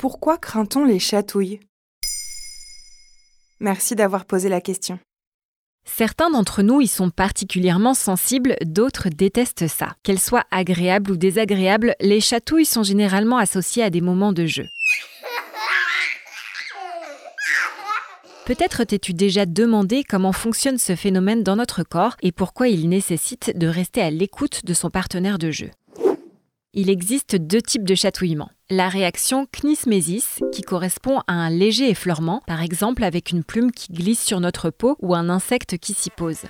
Pourquoi craint-on les chatouilles? Merci d'avoir posé la question. Certains d'entre nous y sont particulièrement sensibles, d'autres détestent ça. Qu'elles soient agréables ou désagréables, les chatouilles sont généralement associées à des moments de jeu. Peut-être t'es-tu déjà demandé comment fonctionne ce phénomène dans notre corps et pourquoi il nécessite de rester à l'écoute de son partenaire de jeu. Il existe deux types de chatouillement. La réaction knismésis, qui correspond à un léger effleurement, par exemple avec une plume qui glisse sur notre peau ou un insecte qui s'y pose.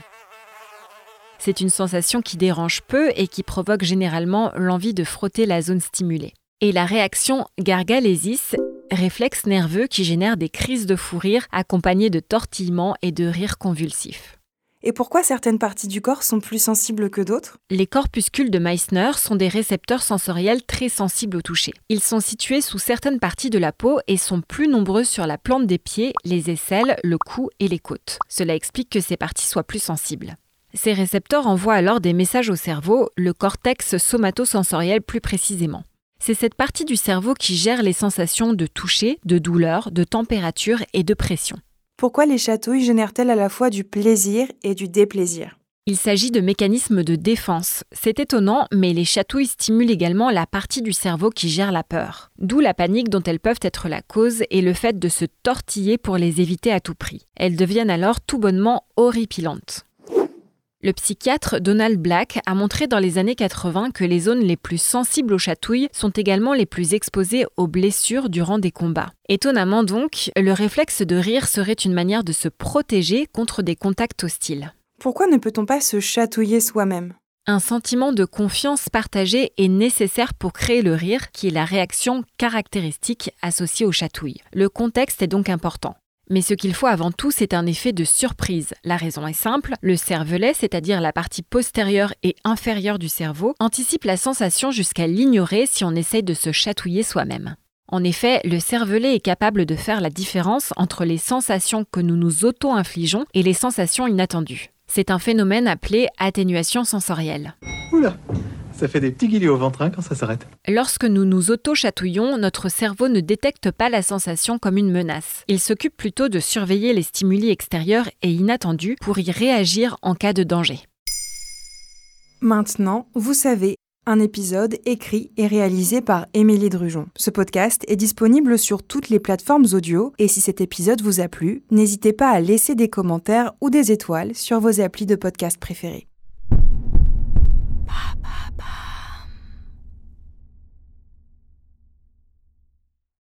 C'est une sensation qui dérange peu et qui provoque généralement l'envie de frotter la zone stimulée. Et la réaction gargalésis, réflexe nerveux qui génère des crises de fou rire accompagnées de tortillements et de rires convulsifs. Et pourquoi certaines parties du corps sont plus sensibles que d'autres? Les corpuscules de Meissner sont des récepteurs sensoriels très sensibles au toucher. Ils sont situés sous certaines parties de la peau et sont plus nombreux sur la plante des pieds, les aisselles, le cou et les côtes. Cela explique que ces parties soient plus sensibles. Ces récepteurs envoient alors des messages au cerveau, le cortex somatosensoriel plus précisément. C'est cette partie du cerveau qui gère les sensations de toucher, de douleur, de température et de pression. Pourquoi les chatouilles génèrent-elles à la fois du plaisir et du déplaisir? Il s'agit de mécanismes de défense. C'est étonnant, mais les chatouilles stimulent également la partie du cerveau qui gère la peur. D'où la panique dont elles peuvent être la cause et le fait de se tortiller pour les éviter à tout prix. Elles deviennent alors tout bonnement horripilantes. Le psychiatre Donald Black a montré dans les années 80 que les zones les plus sensibles aux chatouilles sont également les plus exposées aux blessures durant des combats. Étonnamment donc, le réflexe de rire serait une manière de se protéger contre des contacts hostiles. Pourquoi ne peut-on pas se chatouiller soi-même? Un sentiment de confiance partagée est nécessaire pour créer le rire, qui est la réaction caractéristique associée aux chatouilles. Le contexte est donc important. Mais ce qu'il faut avant tout, c'est un effet de surprise. La raison est simple, le cervelet, c'est-à-dire la partie postérieure et inférieure du cerveau, anticipe la sensation jusqu'à l'ignorer si on essaye de se chatouiller soi-même. En effet, le cervelet est capable de faire la différence entre les sensations que nous nous auto-infligeons et les sensations inattendues. C'est un phénomène appelé atténuation sensorielle. Oula ça fait des petits guillis au ventre hein, quand ça s'arrête. Lorsque nous nous auto-chatouillons, notre cerveau ne détecte pas la sensation comme une menace. Il s'occupe plutôt de surveiller les stimuli extérieurs et inattendus pour y réagir en cas de danger. Maintenant, vous savez, un épisode écrit et réalisé par Émilie Drujon. Ce podcast est disponible sur toutes les plateformes audio et si cet épisode vous a plu, n'hésitez pas à laisser des commentaires ou des étoiles sur vos applis de podcast préférés.